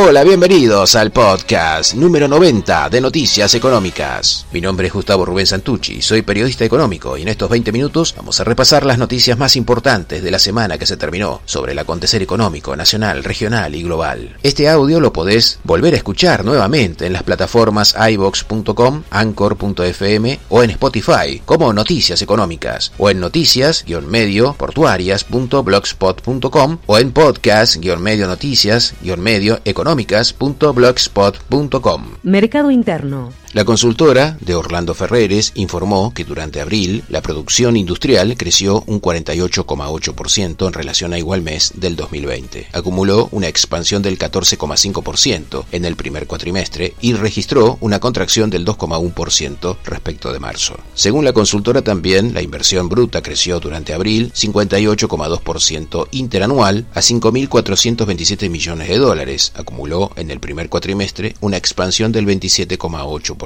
Hola, bienvenidos al podcast número 90 de Noticias Económicas. Mi nombre es Gustavo Rubén Santucci, soy periodista económico y en estos 20 minutos vamos a repasar las noticias más importantes de la semana que se terminó sobre el acontecer económico nacional, regional y global. Este audio lo podés volver a escuchar nuevamente en las plataformas ibox.com, anchor.fm o en Spotify como Noticias Económicas o en noticias-medio portuarias.blogspot.com o en podcast-medio noticias-medio económicas económicas.blogspot.com. Mercado Interno. La consultora de Orlando Ferreres informó que durante abril la producción industrial creció un 48,8% en relación a igual mes del 2020. Acumuló una expansión del 14,5% en el primer cuatrimestre y registró una contracción del 2,1% respecto de marzo. Según la consultora también, la inversión bruta creció durante abril 58,2% interanual a 5.427 millones de dólares. Acumuló en el primer cuatrimestre una expansión del 27,8%.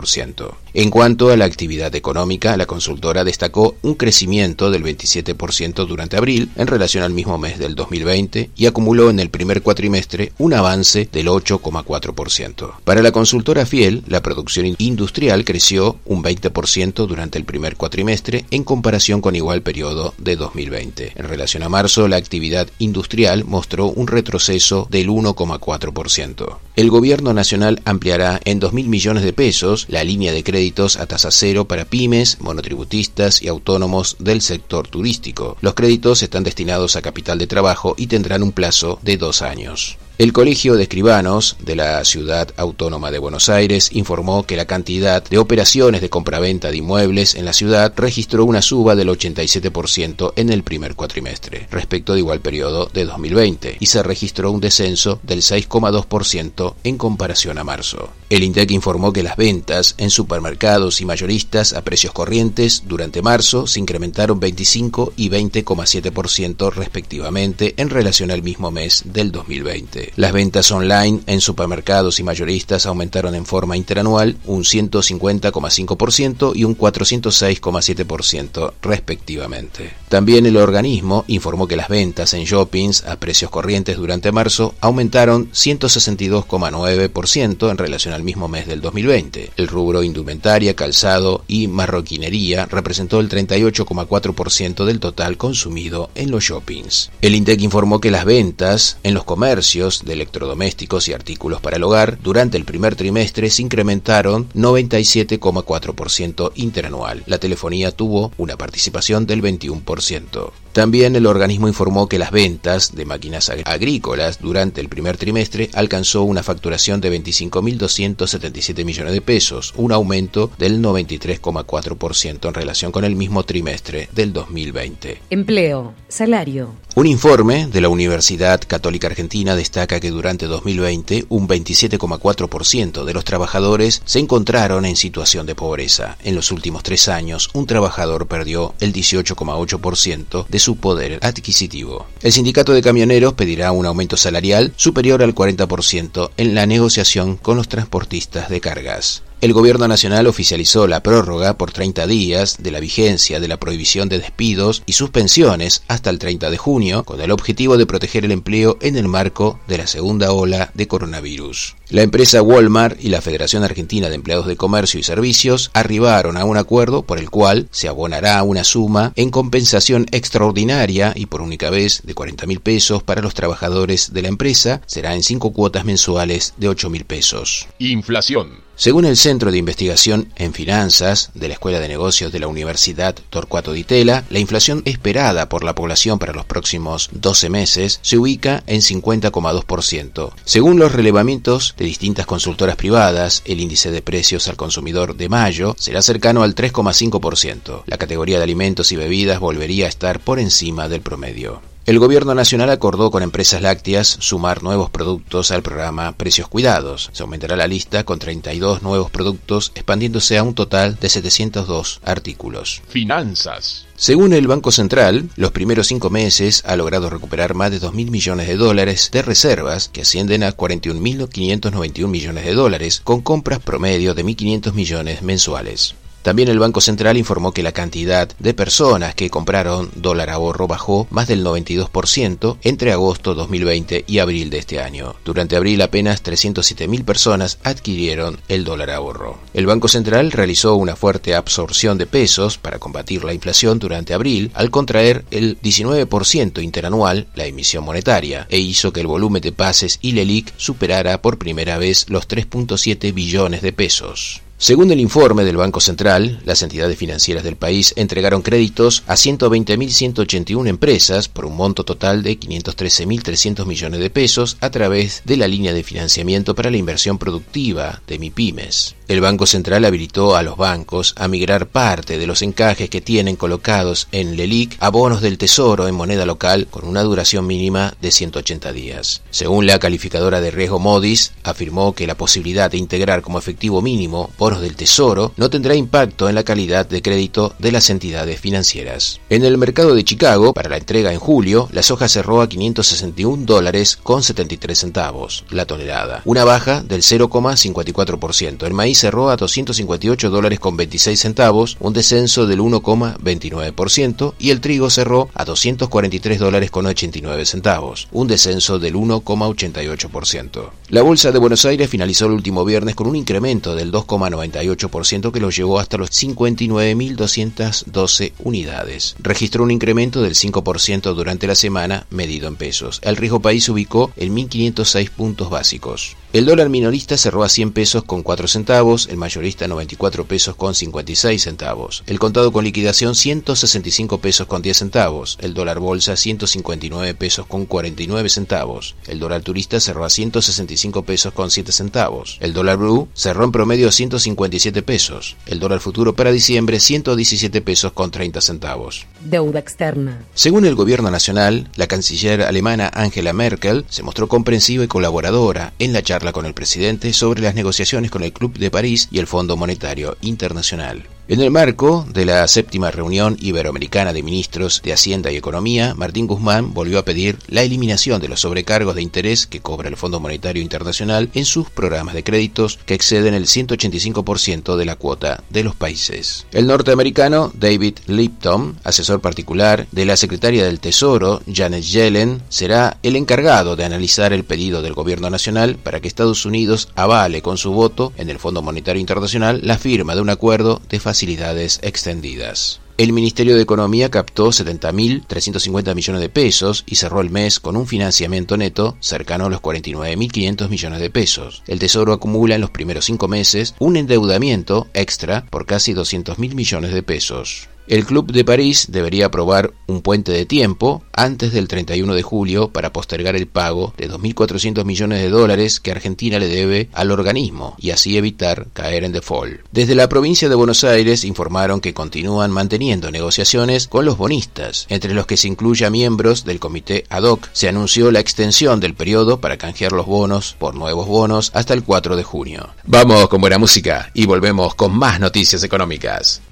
En cuanto a la actividad económica, la consultora destacó un crecimiento del 27% durante abril en relación al mismo mes del 2020 y acumuló en el primer cuatrimestre un avance del 8,4%. Para la consultora Fiel, la producción industrial creció un 20% durante el primer cuatrimestre en comparación con igual periodo de 2020. En relación a marzo, la actividad industrial mostró un retroceso del 1,4%. El gobierno nacional ampliará en 2.000 millones de pesos la línea de créditos a tasa cero para pymes, monotributistas y autónomos del sector turístico. Los créditos están destinados a capital de trabajo y tendrán un plazo de dos años. El Colegio de Escribanos de la Ciudad Autónoma de Buenos Aires informó que la cantidad de operaciones de compraventa de inmuebles en la ciudad registró una suba del 87% en el primer cuatrimestre, respecto de igual periodo de 2020, y se registró un descenso del 6,2% en comparación a marzo. El INDEC informó que las ventas en supermercados y mayoristas a precios corrientes durante marzo se incrementaron 25 y 20,7% respectivamente en relación al mismo mes del 2020. Las ventas online en supermercados y mayoristas aumentaron en forma interanual un 150,5% y un 406,7% respectivamente. También el organismo informó que las ventas en shoppings a precios corrientes durante marzo aumentaron 162,9% en relación al mismo mes del 2020. El rubro indumentaria, calzado y marroquinería representó el 38,4% del total consumido en los shoppings. El INDEC informó que las ventas en los comercios de electrodomésticos y artículos para el hogar durante el primer trimestre se incrementaron 97,4% interanual. La telefonía tuvo una participación del 21%. También el organismo informó que las ventas de máquinas agrícolas durante el primer trimestre alcanzó una facturación de 25.277 millones de pesos, un aumento del 93,4% en relación con el mismo trimestre del 2020. Empleo, salario. Un informe de la Universidad Católica Argentina destaca que durante 2020 un 27,4% de los trabajadores se encontraron en situación de pobreza. En los últimos tres años, un trabajador perdió el 18,8% de su poder adquisitivo. El sindicato de camioneros pedirá un aumento salarial superior al 40% en la negociación con los transportistas de cargas. El Gobierno Nacional oficializó la prórroga por 30 días de la vigencia de la prohibición de despidos y suspensiones hasta el 30 de junio, con el objetivo de proteger el empleo en el marco de la segunda ola de coronavirus. La empresa Walmart y la Federación Argentina de Empleados de Comercio y Servicios arribaron a un acuerdo por el cual se abonará una suma en compensación extraordinaria y por única vez de 40 mil pesos para los trabajadores de la empresa. Será en cinco cuotas mensuales de 8 mil pesos. Inflación. Según el Centro de Investigación en Finanzas de la Escuela de Negocios de la Universidad Torcuato Di Tella, la inflación esperada por la población para los próximos 12 meses se ubica en 50,2%. Según los relevamientos de distintas consultoras privadas, el índice de precios al consumidor de mayo será cercano al 3,5%. La categoría de alimentos y bebidas volvería a estar por encima del promedio. El Gobierno Nacional acordó con empresas lácteas sumar nuevos productos al programa Precios Cuidados. Se aumentará la lista con 32 nuevos productos, expandiéndose a un total de 702 artículos. Finanzas. Según el Banco Central, los primeros cinco meses ha logrado recuperar más de 2.000 millones de dólares de reservas, que ascienden a 41.591 millones de dólares, con compras promedio de 1.500 millones mensuales. También el Banco Central informó que la cantidad de personas que compraron dólar ahorro bajó más del 92% entre agosto 2020 y abril de este año. Durante abril apenas 307.000 personas adquirieron el dólar ahorro. El Banco Central realizó una fuerte absorción de pesos para combatir la inflación durante abril al contraer el 19% interanual la emisión monetaria e hizo que el volumen de pases y LELIC superara por primera vez los 3.7 billones de pesos. Según el informe del Banco Central, las entidades financieras del país entregaron créditos a 120.181 empresas por un monto total de 513.300 millones de pesos a través de la línea de financiamiento para la inversión productiva de MIPIMES. El Banco Central habilitó a los bancos a migrar parte de los encajes que tienen colocados en LELIC a bonos del Tesoro en moneda local con una duración mínima de 180 días. Según la calificadora de riesgo Modis, afirmó que la posibilidad de integrar como efectivo mínimo por del Tesoro no tendrá impacto en la calidad de crédito de las entidades financieras. En el mercado de Chicago, para la entrega en julio, la soja cerró a 561 dólares con 73 centavos la tonelada, una baja del 0,54%. El maíz cerró a 258 dólares con 26 centavos, un descenso del 1,29%, y el trigo cerró a 243 dólares con 89 centavos, un descenso del 1,88%. La bolsa de Buenos Aires finalizó el último viernes con un incremento del 2,9 98% que lo llevó hasta los 59.212 unidades. Registró un incremento del 5% durante la semana medido en pesos. El riesgo país ubicó en 1.506 puntos básicos. El dólar minorista cerró a 100 pesos con 4 centavos, el mayorista 94 pesos con 56 centavos, el contado con liquidación 165 pesos con 10 centavos, el dólar bolsa 159 pesos con 49 centavos, el dólar turista cerró a 165 pesos con 7 centavos, el dólar blue cerró en promedio a 157 pesos, el dólar futuro para diciembre 117 pesos con 30 centavos. Deuda externa. Según el gobierno nacional, la canciller alemana Angela Merkel se mostró comprensiva y colaboradora en la charla con el presidente sobre las negociaciones con el Club de París y el Fondo Monetario Internacional. En el marco de la séptima reunión iberoamericana de ministros de Hacienda y Economía, Martín Guzmán volvió a pedir la eliminación de los sobrecargos de interés que cobra el Fondo Monetario Internacional en sus programas de créditos que exceden el 185% de la cuota de los países. El norteamericano David Lipton, asesor particular de la secretaria del Tesoro, Janet Yellen, será el encargado de analizar el pedido del gobierno nacional para que Estados Unidos avale con su voto en el Fondo Monetario Internacional la firma de un acuerdo de facilidades extendidas. El Ministerio de Economía captó 70.350 millones de pesos y cerró el mes con un financiamiento neto cercano a los 49.500 millones de pesos. El Tesoro acumula en los primeros cinco meses un endeudamiento extra por casi 200.000 millones de pesos. El Club de París debería aprobar un puente de tiempo antes del 31 de julio para postergar el pago de 2.400 millones de dólares que Argentina le debe al organismo y así evitar caer en default. Desde la provincia de Buenos Aires informaron que continúan manteniendo negociaciones con los bonistas, entre los que se incluye miembros del comité ad hoc. Se anunció la extensión del periodo para canjear los bonos por nuevos bonos hasta el 4 de junio. Vamos con buena música y volvemos con más noticias económicas.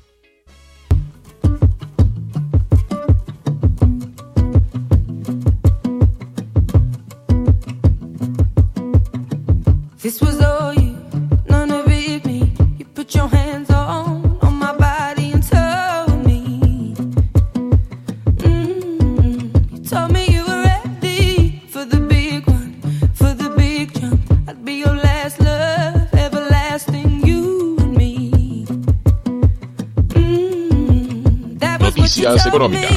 Noticias económicas.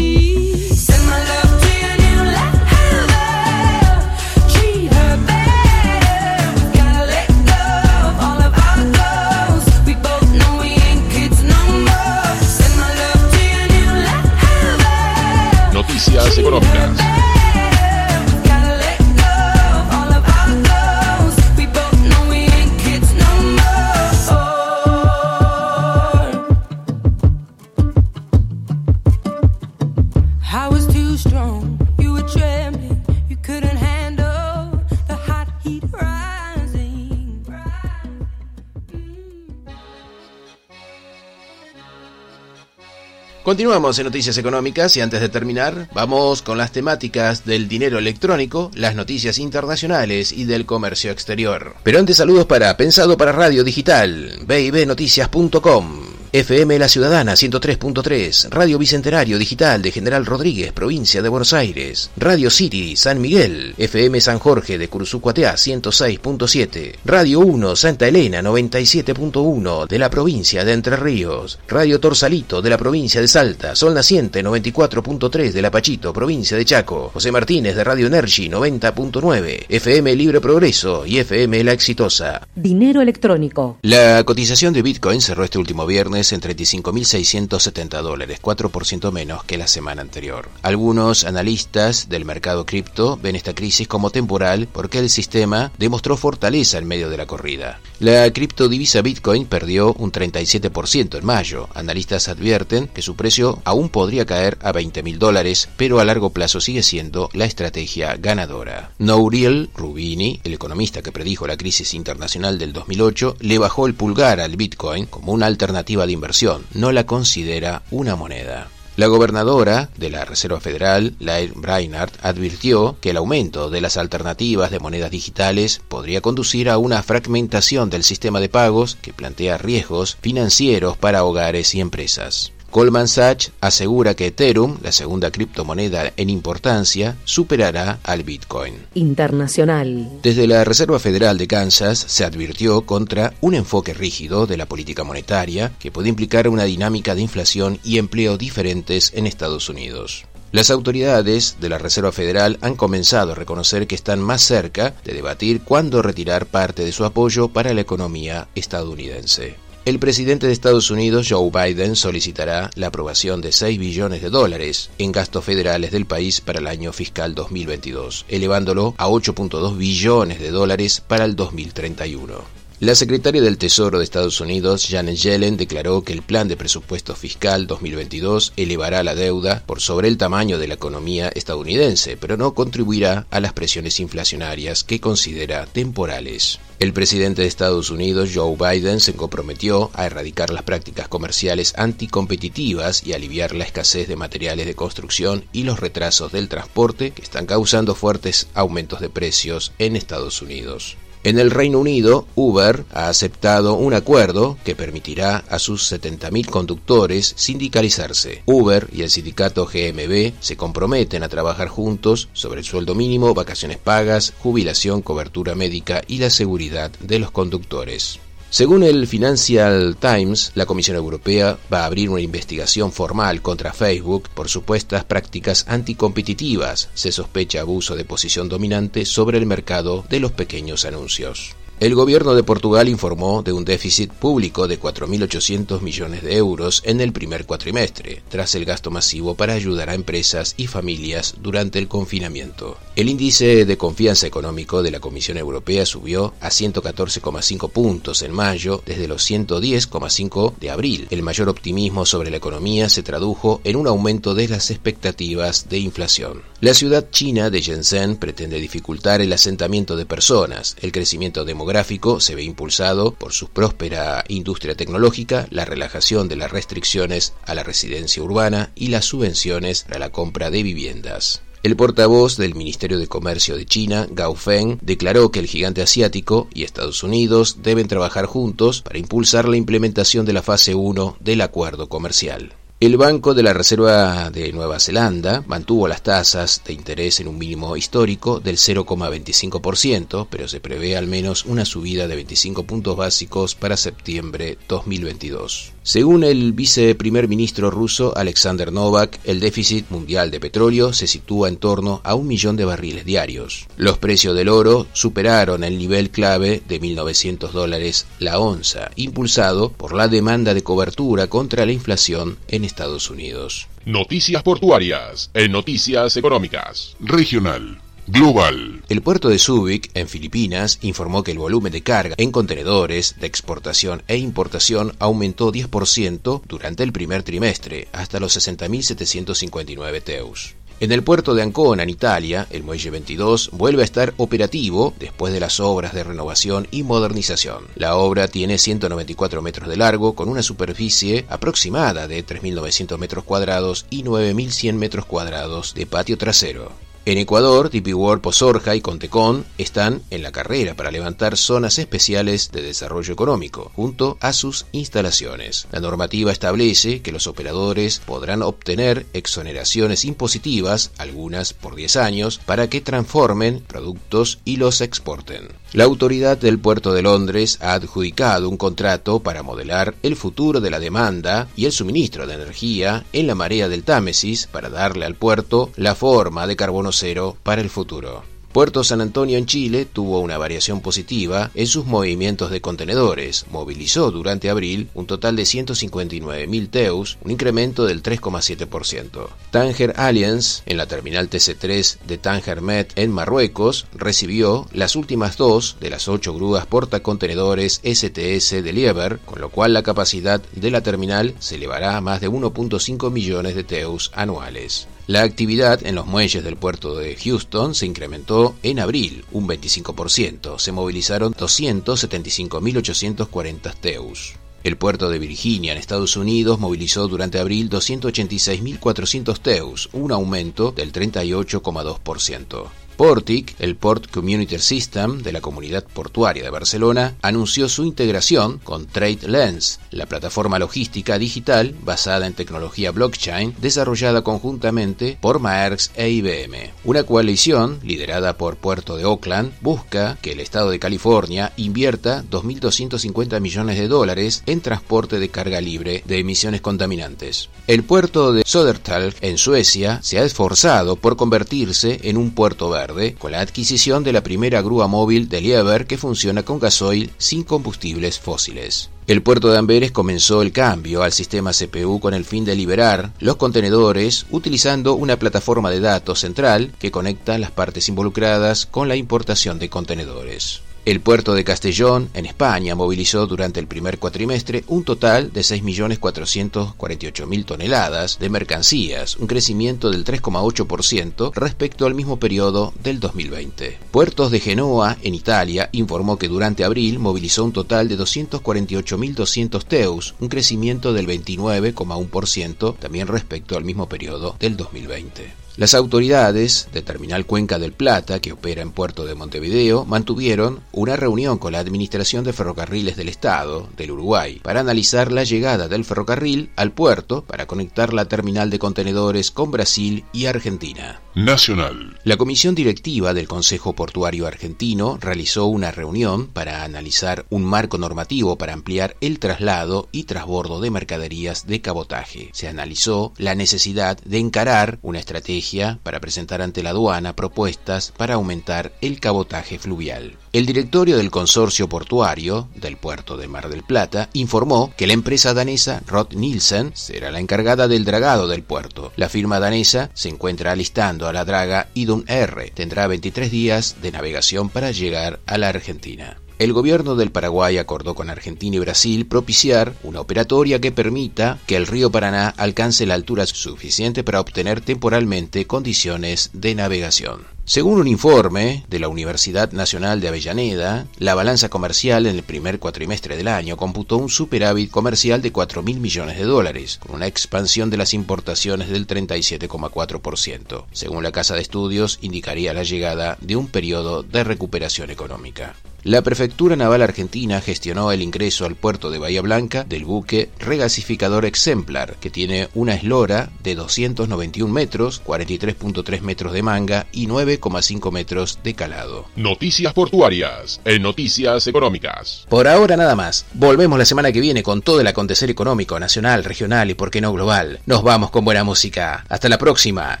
Continuamos en Noticias Económicas y antes de terminar, vamos con las temáticas del dinero electrónico, las noticias internacionales y del comercio exterior. Pero antes saludos para Pensado para Radio Digital, bibnoticias.com. FM La Ciudadana 103.3, Radio Bicentenario Digital de General Rodríguez, provincia de Buenos Aires, Radio City San Miguel, FM San Jorge de Cursucuateá 106.7, Radio 1 Santa Elena 97.1 de la provincia de Entre Ríos, Radio Torsalito de la provincia de Salta, Sol Naciente 94.3 de La Pachito, provincia de Chaco, José Martínez de Radio Energy 90.9, FM Libre Progreso y FM La Exitosa. Dinero electrónico. La cotización de Bitcoin cerró este último viernes en 35.670 dólares, 4% menos que la semana anterior. Algunos analistas del mercado cripto ven esta crisis como temporal porque el sistema demostró fortaleza en medio de la corrida. La criptodivisa Bitcoin perdió un 37% en mayo. Analistas advierten que su precio aún podría caer a 20.000 dólares, pero a largo plazo sigue siendo la estrategia ganadora. Nouriel Rubini, el economista que predijo la crisis internacional del 2008, le bajó el pulgar al Bitcoin como una alternativa inversión, no la considera una moneda. La gobernadora de la Reserva Federal, Lael Brainard, advirtió que el aumento de las alternativas de monedas digitales podría conducir a una fragmentación del sistema de pagos que plantea riesgos financieros para hogares y empresas. Goldman Sachs asegura que Ethereum, la segunda criptomoneda en importancia, superará al Bitcoin. Internacional. Desde la Reserva Federal de Kansas se advirtió contra un enfoque rígido de la política monetaria que puede implicar una dinámica de inflación y empleo diferentes en Estados Unidos. Las autoridades de la Reserva Federal han comenzado a reconocer que están más cerca de debatir cuándo retirar parte de su apoyo para la economía estadounidense. El presidente de Estados Unidos, Joe Biden, solicitará la aprobación de 6 billones de dólares en gastos federales del país para el año fiscal 2022, elevándolo a 8.2 billones de dólares para el 2031. La secretaria del Tesoro de Estados Unidos, Janet Yellen, declaró que el plan de presupuesto fiscal 2022 elevará la deuda por sobre el tamaño de la economía estadounidense, pero no contribuirá a las presiones inflacionarias que considera temporales. El presidente de Estados Unidos, Joe Biden, se comprometió a erradicar las prácticas comerciales anticompetitivas y aliviar la escasez de materiales de construcción y los retrasos del transporte que están causando fuertes aumentos de precios en Estados Unidos. En el Reino Unido, Uber ha aceptado un acuerdo que permitirá a sus 70.000 conductores sindicalizarse. Uber y el sindicato GMB se comprometen a trabajar juntos sobre el sueldo mínimo, vacaciones pagas, jubilación, cobertura médica y la seguridad de los conductores. Según el Financial Times, la Comisión Europea va a abrir una investigación formal contra Facebook por supuestas prácticas anticompetitivas. Se sospecha abuso de posición dominante sobre el mercado de los pequeños anuncios. El gobierno de Portugal informó de un déficit público de 4.800 millones de euros en el primer cuatrimestre, tras el gasto masivo para ayudar a empresas y familias durante el confinamiento. El índice de confianza económico de la Comisión Europea subió a 114,5 puntos en mayo desde los 110,5 de abril. El mayor optimismo sobre la economía se tradujo en un aumento de las expectativas de inflación. La ciudad china de Shenzhen pretende dificultar el asentamiento de personas, el crecimiento demográfico se ve impulsado por su próspera industria tecnológica, la relajación de las restricciones a la residencia urbana y las subvenciones para la compra de viviendas. El portavoz del Ministerio de Comercio de China, Gao Feng, declaró que el gigante asiático y Estados Unidos deben trabajar juntos para impulsar la implementación de la fase 1 del acuerdo comercial. El Banco de la Reserva de Nueva Zelanda mantuvo las tasas de interés en un mínimo histórico del 0,25%, pero se prevé al menos una subida de 25 puntos básicos para septiembre 2022. Según el viceprimer ministro ruso Alexander Novak, el déficit mundial de petróleo se sitúa en torno a un millón de barriles diarios. Los precios del oro superaron el nivel clave de 1.900 dólares la onza, impulsado por la demanda de cobertura contra la inflación en Estados Unidos. Noticias portuarias en Noticias Económicas. Regional. Global. El puerto de Subic, en Filipinas, informó que el volumen de carga en contenedores de exportación e importación aumentó 10% durante el primer trimestre, hasta los 60.759 teus. En el puerto de Ancona, en Italia, el muelle 22 vuelve a estar operativo después de las obras de renovación y modernización. La obra tiene 194 metros de largo, con una superficie aproximada de 3.900 metros cuadrados y 9.100 metros cuadrados de patio trasero. En Ecuador, DP World Pozorja y Contecon están en la carrera para levantar zonas especiales de desarrollo económico, junto a sus instalaciones. La normativa establece que los operadores podrán obtener exoneraciones impositivas, algunas por 10 años, para que transformen productos y los exporten. La autoridad del puerto de Londres ha adjudicado un contrato para modelar el futuro de la demanda y el suministro de energía en la marea del Támesis para darle al puerto la forma de carbono cero para el futuro. Puerto San Antonio en Chile tuvo una variación positiva en sus movimientos de contenedores. Movilizó durante abril un total de 159.000 TEUs, un incremento del 3,7%. Tanger Alliance, en la terminal TC3 de Tanger Med en Marruecos, recibió las últimas dos de las ocho grúas portacontenedores STS de Lieber, con lo cual la capacidad de la terminal se elevará a más de 1.5 millones de TEUs anuales. La actividad en los muelles del puerto de Houston se incrementó en abril un 25%. Se movilizaron 275.840 TEUs. El puerto de Virginia en Estados Unidos movilizó durante abril 286.400 TEUs, un aumento del 38,2%. Portic, el Port Community System de la Comunidad Portuaria de Barcelona, anunció su integración con TradeLens, la plataforma logística digital basada en tecnología blockchain desarrollada conjuntamente por Maersk e IBM. Una coalición, liderada por Puerto de Oakland, busca que el Estado de California invierta 2.250 millones de dólares en transporte de carga libre de emisiones contaminantes. El puerto de Södertälje en Suecia se ha esforzado por convertirse en un puerto verde con la adquisición de la primera grúa móvil de Lieber que funciona con gasoil sin combustibles fósiles. El puerto de Amberes comenzó el cambio al sistema CPU con el fin de liberar los contenedores utilizando una plataforma de datos central que conecta las partes involucradas con la importación de contenedores. El puerto de Castellón, en España, movilizó durante el primer cuatrimestre un total de 6.448.000 toneladas de mercancías, un crecimiento del 3,8% respecto al mismo periodo del 2020. Puertos de Genoa, en Italia, informó que durante abril movilizó un total de 248.200 TEUs, un crecimiento del 29,1% también respecto al mismo periodo del 2020. Las autoridades de Terminal Cuenca del Plata, que opera en Puerto de Montevideo, mantuvieron una reunión con la Administración de Ferrocarriles del Estado del Uruguay para analizar la llegada del ferrocarril al puerto para conectar la terminal de contenedores con Brasil y Argentina. Nacional. La comisión directiva del Consejo Portuario Argentino realizó una reunión para analizar un marco normativo para ampliar el traslado y transbordo de mercaderías de cabotaje. Se analizó la necesidad de encarar una estrategia para presentar ante la aduana propuestas para aumentar el cabotaje fluvial. El directorio del consorcio portuario del puerto de Mar del Plata informó que la empresa danesa Rod Nielsen será la encargada del dragado del puerto. La firma danesa se encuentra alistando a la draga Idun R. Tendrá 23 días de navegación para llegar a la Argentina. El gobierno del Paraguay acordó con Argentina y Brasil propiciar una operatoria que permita que el río Paraná alcance la altura suficiente para obtener temporalmente condiciones de navegación. Según un informe de la Universidad Nacional de Avellaneda, la balanza comercial en el primer cuatrimestre del año computó un superávit comercial de 4 mil millones de dólares, con una expansión de las importaciones del 37,4%. Según la Casa de Estudios, indicaría la llegada de un periodo de recuperación económica. La Prefectura Naval Argentina gestionó el ingreso al puerto de Bahía Blanca del buque regasificador Exemplar, que tiene una eslora de 291 metros, 43.3 metros de manga y 9,5 metros de calado. Noticias portuarias en Noticias Económicas. Por ahora nada más. Volvemos la semana que viene con todo el acontecer económico, nacional, regional y por qué no global. Nos vamos con buena música. Hasta la próxima.